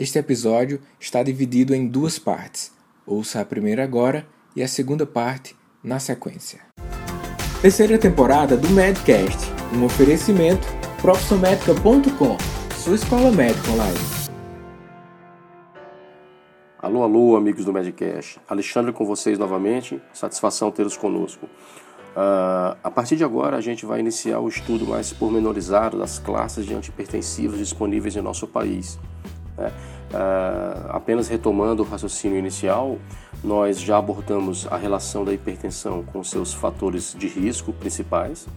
Este episódio está dividido em duas partes. Ouça a primeira agora e a segunda parte na sequência. Terceira temporada do Medcast, um oferecimento profissionmedica.com, sua escola médica online. Alô, alô, amigos do Medcast. Alexandre com vocês novamente. Satisfação tê-los conosco. Uh, a partir de agora, a gente vai iniciar o estudo mais pormenorizado das classes de antipertensivos disponíveis em nosso país. Né? Uh, apenas retomando o raciocínio inicial, nós já abordamos a relação da hipertensão com seus fatores de risco principais.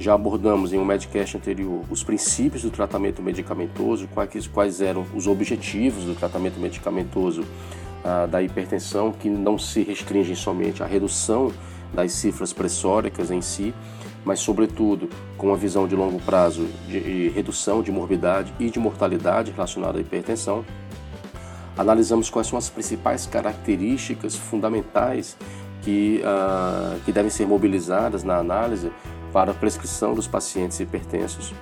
Já abordamos em um Medcast anterior os princípios do tratamento medicamentoso, quais, quais eram os objetivos do tratamento medicamentoso uh, da hipertensão, que não se restringem somente à redução das cifras pressóricas em si, mas, sobretudo, com uma visão de longo prazo de redução de morbidade e de mortalidade relacionada à hipertensão. Analisamos quais são as principais características fundamentais que, uh, que devem ser mobilizadas na análise para a prescrição dos pacientes hipertensos.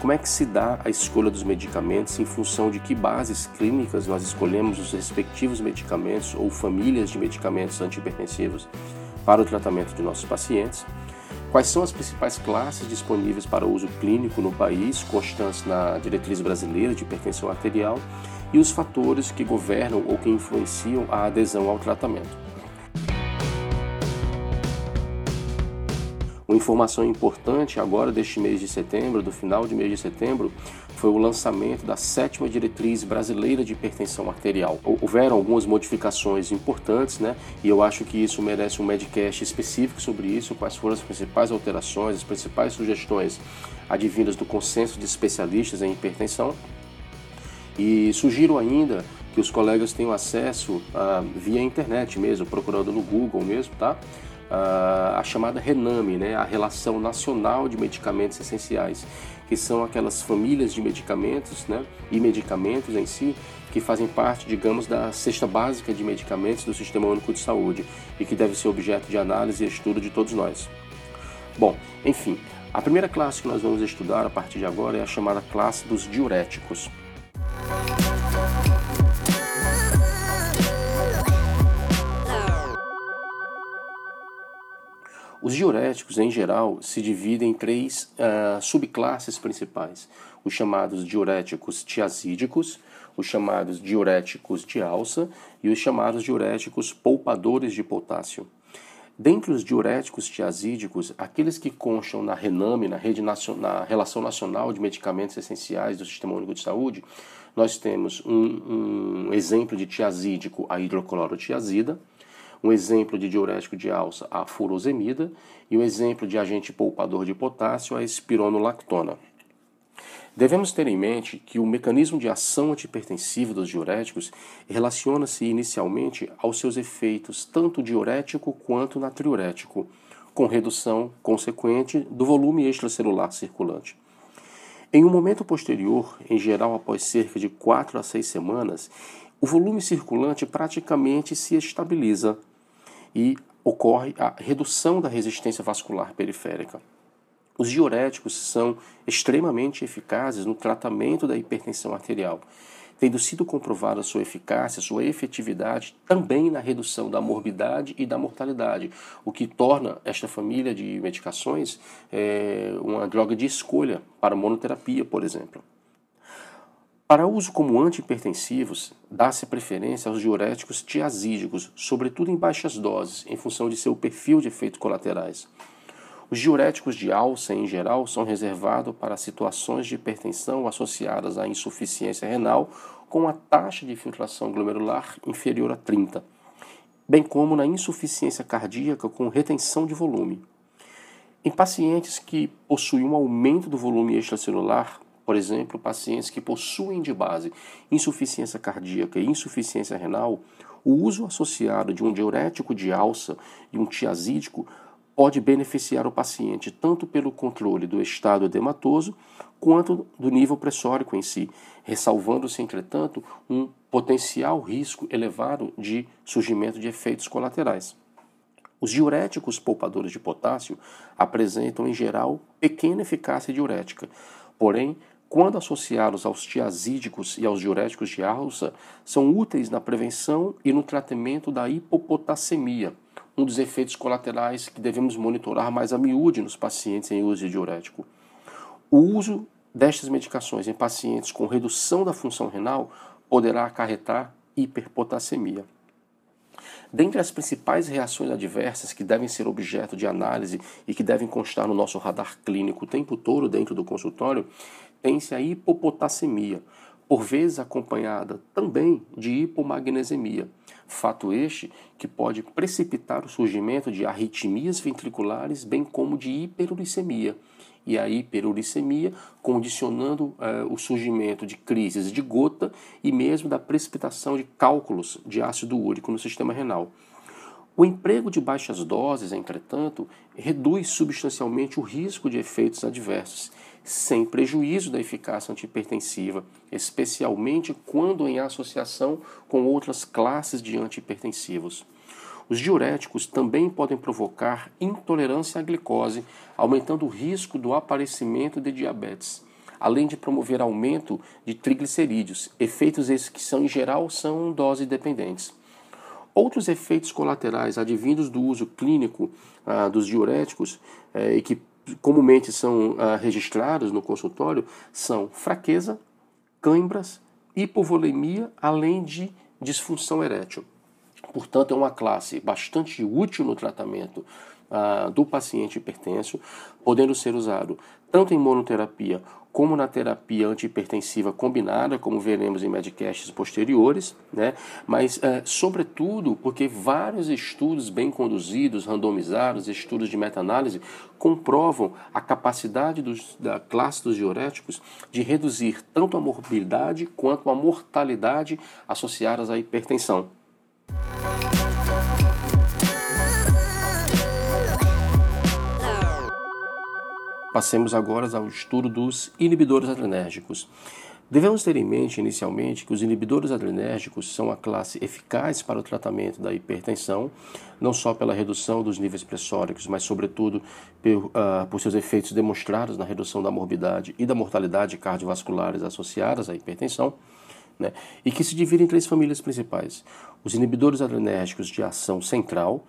Como é que se dá a escolha dos medicamentos em função de que bases clínicas nós escolhemos os respectivos medicamentos ou famílias de medicamentos antihipertensivos para o tratamento de nossos pacientes? Quais são as principais classes disponíveis para uso clínico no país, constantes na diretriz brasileira de hipertensão arterial, e os fatores que governam ou que influenciam a adesão ao tratamento. Uma informação importante agora deste mês de setembro, do final de mês de setembro, foi o lançamento da sétima diretriz brasileira de hipertensão arterial. Houveram algumas modificações importantes, né? E eu acho que isso merece um medcast específico sobre isso, quais foram as principais alterações, as principais sugestões advindas do consenso de especialistas em hipertensão. E sugiro ainda que os colegas tenham acesso ah, via internet mesmo, procurando no Google mesmo, tá? A chamada RENAME, né, a Relação Nacional de Medicamentos Essenciais, que são aquelas famílias de medicamentos né, e medicamentos em si que fazem parte, digamos, da cesta básica de medicamentos do Sistema Único de Saúde e que deve ser objeto de análise e estudo de todos nós. Bom, enfim, a primeira classe que nós vamos estudar a partir de agora é a chamada classe dos diuréticos. Os diuréticos, em geral, se dividem em três uh, subclasses principais: os chamados diuréticos tiazídicos, os chamados diuréticos de alça e os chamados diuréticos poupadores de potássio. Dentre os diuréticos tiazídicos, aqueles que constam na RENAME, na, Rede na Relação Nacional de Medicamentos Essenciais do Sistema Único de Saúde, nós temos um, um exemplo de tiazídico, a hidroclorotiazida, um exemplo de diurético de alça, a furosemida, e um exemplo de agente poupador de potássio, a espironolactona. Devemos ter em mente que o mecanismo de ação antipertensivo dos diuréticos relaciona-se inicialmente aos seus efeitos tanto diurético quanto natriurético, com redução consequente do volume extracelular circulante. Em um momento posterior, em geral após cerca de 4 a 6 semanas, o volume circulante praticamente se estabiliza, e ocorre a redução da resistência vascular periférica. Os diuréticos são extremamente eficazes no tratamento da hipertensão arterial, tendo sido comprovada sua eficácia, sua efetividade também na redução da morbidade e da mortalidade, o que torna esta família de medicações é, uma droga de escolha para monoterapia, por exemplo. Para uso como antihipertensivos, dá-se preferência aos diuréticos tiazídicos, sobretudo em baixas doses, em função de seu perfil de efeitos colaterais. Os diuréticos de alça, em geral, são reservados para situações de hipertensão associadas à insuficiência renal com a taxa de filtração glomerular inferior a 30, bem como na insuficiência cardíaca com retenção de volume. Em pacientes que possuem um aumento do volume extracelular, por exemplo, pacientes que possuem de base insuficiência cardíaca e insuficiência renal, o uso associado de um diurético de alça e um tiazídico pode beneficiar o paciente tanto pelo controle do estado edematoso quanto do nível pressórico em si, ressalvando-se, entretanto, um potencial risco elevado de surgimento de efeitos colaterais. Os diuréticos poupadores de potássio apresentam, em geral, pequena eficácia diurética, porém quando associados aos tiazídicos e aos diuréticos de alça, são úteis na prevenção e no tratamento da hipopotassemia, um dos efeitos colaterais que devemos monitorar mais a miúde nos pacientes em uso de diurético. O uso destas medicações em pacientes com redução da função renal poderá acarretar hiperpotassemia. Dentre as principais reações adversas que devem ser objeto de análise e que devem constar no nosso radar clínico o tempo todo dentro do consultório, tem-se a hipopotassemia, por vezes acompanhada também de hipomagnesemia. Fato este que pode precipitar o surgimento de arritmias ventriculares, bem como de hiperuricemia. E a hiperuricemia condicionando eh, o surgimento de crises de gota e mesmo da precipitação de cálculos de ácido úrico no sistema renal. O emprego de baixas doses, entretanto, reduz substancialmente o risco de efeitos adversos sem prejuízo da eficácia antihipertensiva, especialmente quando em associação com outras classes de antihipertensivos. Os diuréticos também podem provocar intolerância à glicose, aumentando o risco do aparecimento de diabetes, além de promover aumento de triglicerídeos, efeitos esses que são em geral são dose dependentes. Outros efeitos colaterais advindos do uso clínico ah, dos diuréticos eh, e que comumente são ah, registrados no consultório são fraqueza, câimbras, hipovolemia, além de disfunção erétil. Portanto, é uma classe bastante útil no tratamento ah, do paciente hipertenso, podendo ser usado tanto em monoterapia como na terapia antihipertensiva combinada, como veremos em medcasts posteriores, né? mas, é, sobretudo, porque vários estudos bem conduzidos, randomizados, estudos de meta-análise, comprovam a capacidade dos, da classe dos diuréticos de reduzir tanto a morbidade quanto a mortalidade associadas à hipertensão. Passemos agora ao estudo dos inibidores adrenérgicos. Devemos ter em mente inicialmente que os inibidores adrenérgicos são a classe eficaz para o tratamento da hipertensão, não só pela redução dos níveis pressóricos, mas sobretudo por, uh, por seus efeitos demonstrados na redução da morbidade e da mortalidade cardiovasculares associadas à hipertensão, né? e que se dividem em três famílias principais: os inibidores adrenérgicos de ação central,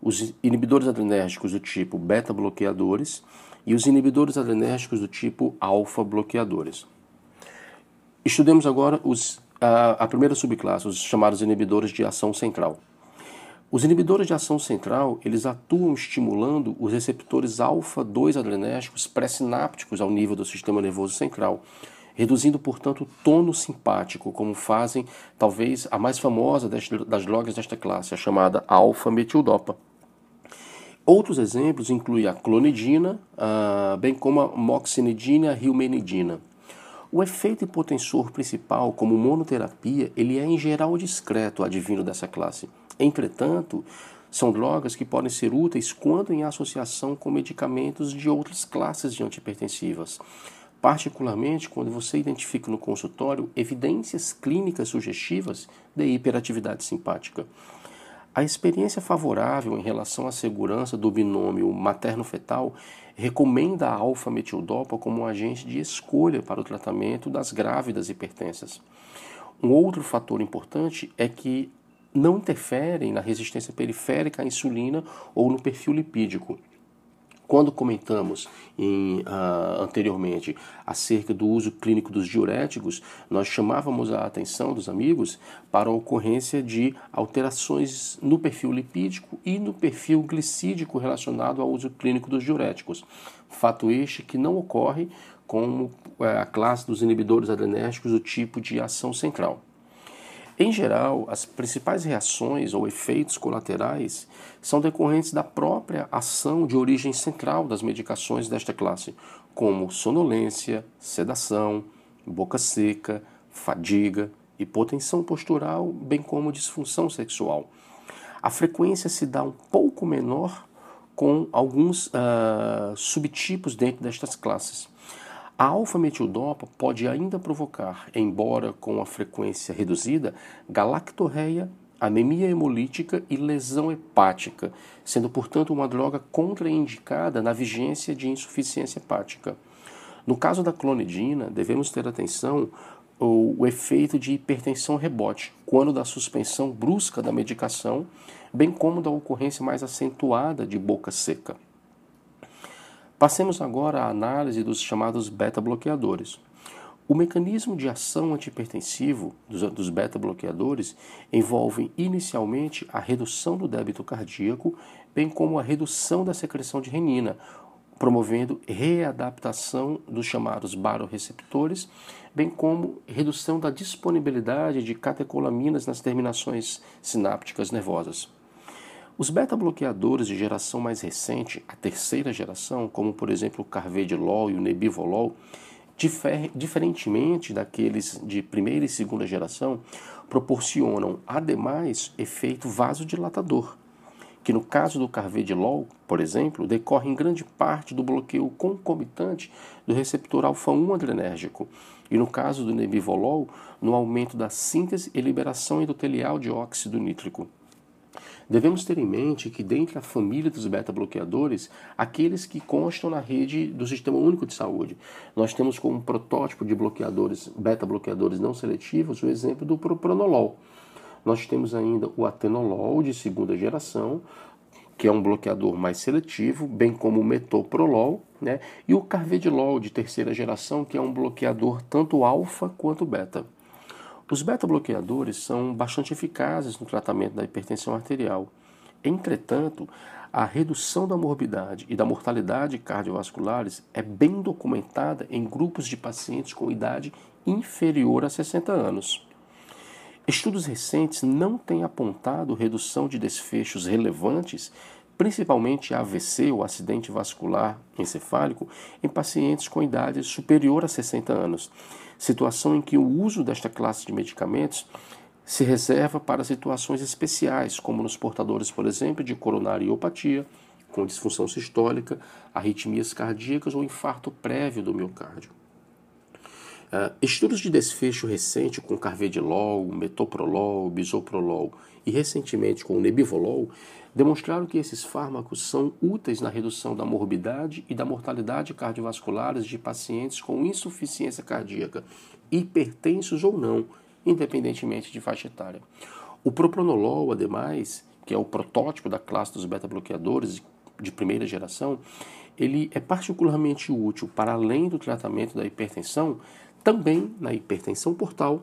os inibidores adrenérgicos do tipo beta-bloqueadores e os inibidores adrenérgicos do tipo alfa-bloqueadores. Estudemos agora os, a, a primeira subclasse, os chamados inibidores de ação central. Os inibidores de ação central, eles atuam estimulando os receptores alfa-2 adrenérgicos pré-sinápticos ao nível do sistema nervoso central, reduzindo, portanto, o tono simpático, como fazem talvez a mais famosa das drogas desta classe, a chamada alfa-metildopa. Outros exemplos incluem a clonidina, bem como a moxinidina e a rilmenidina. O efeito hipotensor principal, como monoterapia, ele é em geral discreto, advindo dessa classe. Entretanto, são drogas que podem ser úteis quando em associação com medicamentos de outras classes de antihipertensivas, particularmente quando você identifica no consultório evidências clínicas sugestivas de hiperatividade simpática. A experiência favorável em relação à segurança do binômio materno-fetal recomenda a alfa-metildopa como um agente de escolha para o tratamento das grávidas hipertensas. Um outro fator importante é que não interferem na resistência periférica à insulina ou no perfil lipídico. Quando comentamos em, uh, anteriormente acerca do uso clínico dos diuréticos, nós chamávamos a atenção dos amigos para a ocorrência de alterações no perfil lipídico e no perfil glicídico relacionado ao uso clínico dos diuréticos. Fato este que não ocorre com eh, a classe dos inibidores adrenérgicos do tipo de ação central. Em geral, as principais reações ou efeitos colaterais são decorrentes da própria ação de origem central das medicações desta classe, como sonolência, sedação, boca seca, fadiga, hipotensão postural, bem como disfunção sexual. A frequência se dá um pouco menor com alguns uh, subtipos dentro destas classes. A alfa-metildopa pode ainda provocar, embora com a frequência reduzida, galactorreia, anemia hemolítica e lesão hepática, sendo, portanto, uma droga contraindicada na vigência de insuficiência hepática. No caso da clonidina, devemos ter atenção o, efeito de hipertensão rebote, quando da suspensão brusca da medicação, bem como da ocorrência mais acentuada de boca seca. Passemos agora à análise dos chamados beta-bloqueadores. O mecanismo de ação antihipertensivo dos, dos beta-bloqueadores envolve inicialmente a redução do débito cardíaco, bem como a redução da secreção de renina, promovendo readaptação dos chamados baroreceptores, bem como redução da disponibilidade de catecolaminas nas terminações sinápticas nervosas. Os beta-bloqueadores de geração mais recente, a terceira geração, como por exemplo o carvedilol e o nebivolol, difer diferentemente daqueles de primeira e segunda geração, proporcionam, ademais, efeito vasodilatador, que no caso do carvedilol, por exemplo, decorre em grande parte do bloqueio concomitante do receptor alfa-1 adrenérgico, e no caso do nebivolol, no aumento da síntese e liberação endotelial de óxido nítrico. Devemos ter em mente que, dentre a família dos beta-bloqueadores, aqueles que constam na rede do Sistema Único de Saúde, nós temos como protótipo de bloqueadores, beta-bloqueadores não seletivos, o exemplo do propranolol. Nós temos ainda o atenolol de segunda geração, que é um bloqueador mais seletivo, bem como o metoprolol, né? e o carvedilol de terceira geração, que é um bloqueador tanto alfa quanto beta. Os beta-bloqueadores são bastante eficazes no tratamento da hipertensão arterial. Entretanto, a redução da morbidade e da mortalidade cardiovasculares é bem documentada em grupos de pacientes com idade inferior a 60 anos. Estudos recentes não têm apontado redução de desfechos relevantes, principalmente AVC, ou acidente vascular encefálico, em pacientes com idade superior a 60 anos, situação em que o uso desta classe de medicamentos se reserva para situações especiais, como nos portadores, por exemplo, de coronariopatia, com disfunção sistólica, arritmias cardíacas ou infarto prévio do miocárdio. Uh, estudos de desfecho recente com carvedilol, metoprolol, bisoprolol e recentemente com nebivolol demonstraram que esses fármacos são úteis na redução da morbidade e da mortalidade cardiovasculares de pacientes com insuficiência cardíaca, hipertensos ou não, independentemente de faixa etária. O propranolol, ademais, que é o protótipo da classe dos beta-bloqueadores de primeira geração, ele é particularmente útil para além do tratamento da hipertensão, também na hipertensão portal,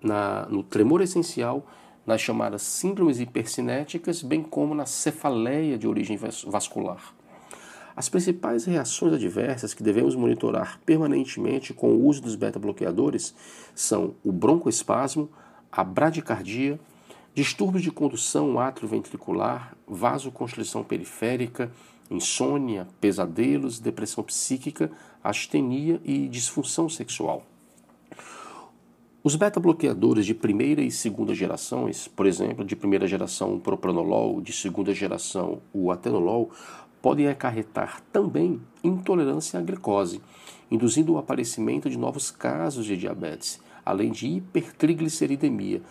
na, no tremor essencial, nas chamadas síndromes hipercinéticas, bem como na cefaleia de origem vascular. As principais reações adversas que devemos monitorar permanentemente com o uso dos beta-bloqueadores são o broncoespasmo, a bradicardia, distúrbios de condução atrioventricular, vasoconstrição periférica, insônia, pesadelos, depressão psíquica, astenia e disfunção sexual. Os beta-bloqueadores de primeira e segunda gerações, por exemplo, de primeira geração o propranolol, de segunda geração o atenolol, podem acarretar também intolerância à glicose, induzindo o aparecimento de novos casos de diabetes, além de hipertrigliceridemia,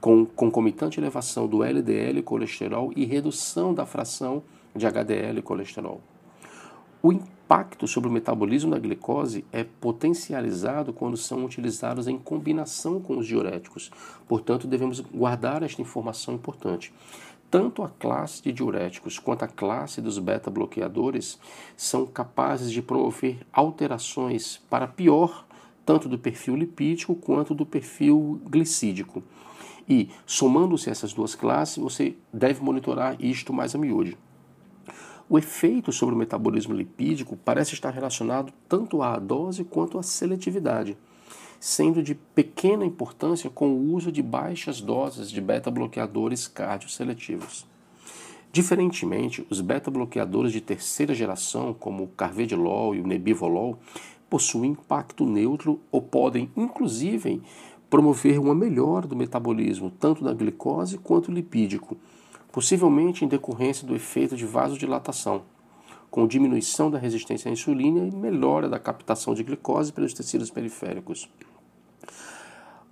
com concomitante elevação do LDL colesterol e redução da fração de HDL colesterol. O impacto sobre o metabolismo da glicose é potencializado quando são utilizados em combinação com os diuréticos. Portanto, devemos guardar esta informação importante. Tanto a classe de diuréticos quanto a classe dos beta-bloqueadores são capazes de promover alterações para pior, tanto do perfil lipídico quanto do perfil glicídico. E, somando-se essas duas classes, você deve monitorar isto mais a miúde. O efeito sobre o metabolismo lipídico parece estar relacionado tanto à dose quanto à seletividade, sendo de pequena importância com o uso de baixas doses de beta-bloqueadores cardioseletivos. Diferentemente, os beta-bloqueadores de terceira geração, como o carvedilol e o nebivolol, possuem impacto neutro ou podem, inclusive, promover uma melhora do metabolismo tanto da glicose quanto lipídico, possivelmente em decorrência do efeito de vasodilatação, com diminuição da resistência à insulina e melhora da captação de glicose pelos tecidos periféricos.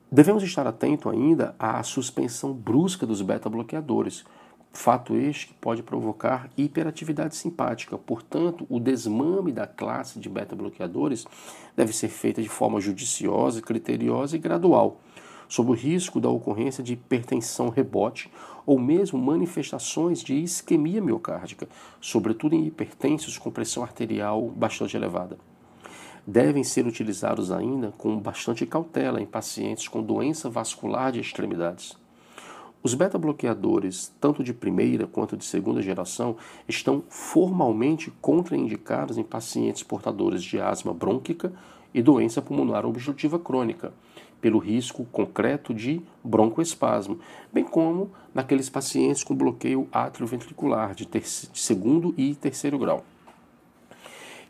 Devemos estar atento ainda à suspensão brusca dos beta-bloqueadores, Fato este que pode provocar hiperatividade simpática. Portanto, o desmame da classe de beta-bloqueadores deve ser feita de forma judiciosa, criteriosa e gradual, sob o risco da ocorrência de hipertensão rebote ou mesmo manifestações de isquemia miocárdica, sobretudo em hipertensos com pressão arterial bastante elevada. Devem ser utilizados ainda com bastante cautela em pacientes com doença vascular de extremidades. Os beta-bloqueadores, tanto de primeira quanto de segunda geração, estão formalmente contraindicados em pacientes portadores de asma brônquica e doença pulmonar obstrutiva crônica, pelo risco concreto de broncoespasmo, bem como naqueles pacientes com bloqueio atrioventricular de, de segundo e terceiro grau.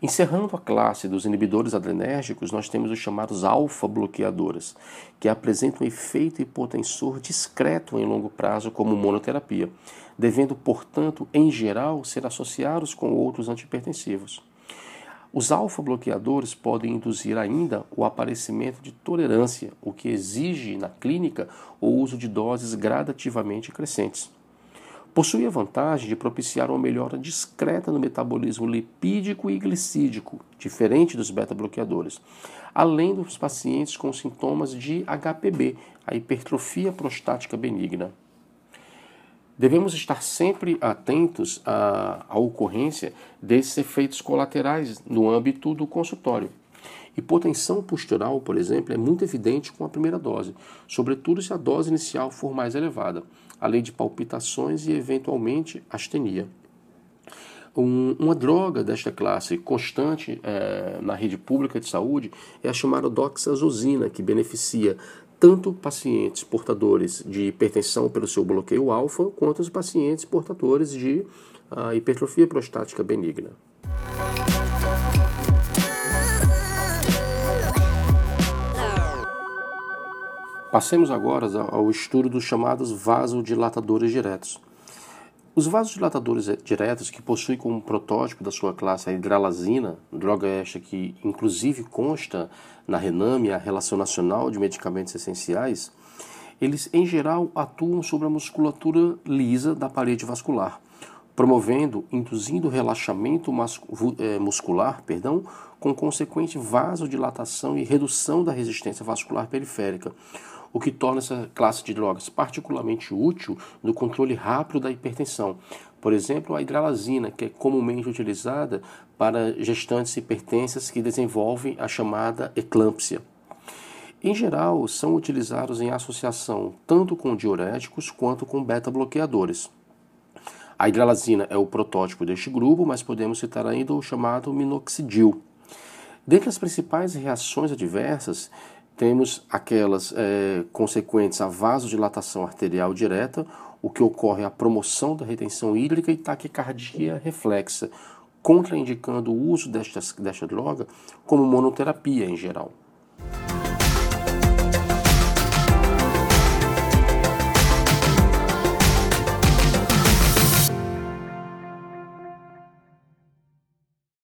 Encerrando a classe dos inibidores adrenérgicos, nós temos os chamados alfa-bloqueadores, que apresentam efeito hipotensor discreto em longo prazo como monoterapia, devendo, portanto, em geral, ser associados com outros antipertensivos. Os alfa-bloqueadores podem induzir ainda o aparecimento de tolerância, o que exige na clínica o uso de doses gradativamente crescentes possui a vantagem de propiciar uma melhora discreta no metabolismo lipídico e glicídico, diferente dos beta-bloqueadores, além dos pacientes com sintomas de HPB, a hipertrofia prostática benigna. Devemos estar sempre atentos à, à ocorrência desses efeitos colaterais no âmbito do consultório. Hipotensão postural, por exemplo, é muito evidente com a primeira dose, sobretudo se a dose inicial for mais elevada, além de palpitações e, eventualmente, astenia. Um, uma droga desta classe constante é, na rede pública de saúde é a chamada doxazosina, que beneficia tanto pacientes portadores de hipertensão pelo seu bloqueio alfa, quanto os pacientes portadores de uh, hipertrofia prostática benigna. Passemos agora ao estudo dos chamados vasodilatadores diretos. Os vasodilatadores diretos, que possuem como protótipo da sua classe a hidralazina, droga esta que inclusive consta na RENAME, a Relação Nacional de Medicamentos Essenciais, eles em geral atuam sobre a musculatura lisa da parede vascular, promovendo, induzindo relaxamento eh, muscular, perdão, com consequente vasodilatação e redução da resistência vascular periférica, o que torna essa classe de drogas particularmente útil no controle rápido da hipertensão. Por exemplo, a hidralazina, que é comumente utilizada para gestantes hipertensas que desenvolvem a chamada eclâmpsia. Em geral, são utilizados em associação tanto com diuréticos quanto com beta-bloqueadores. A hidralazina é o protótipo deste grupo, mas podemos citar ainda o chamado minoxidil. Dentre as principais reações adversas, temos aquelas é, consequentes à vasodilatação arterial direta, o que ocorre a promoção da retenção hídrica e taquicardia reflexa, contraindicando o uso desta, desta droga como monoterapia em geral.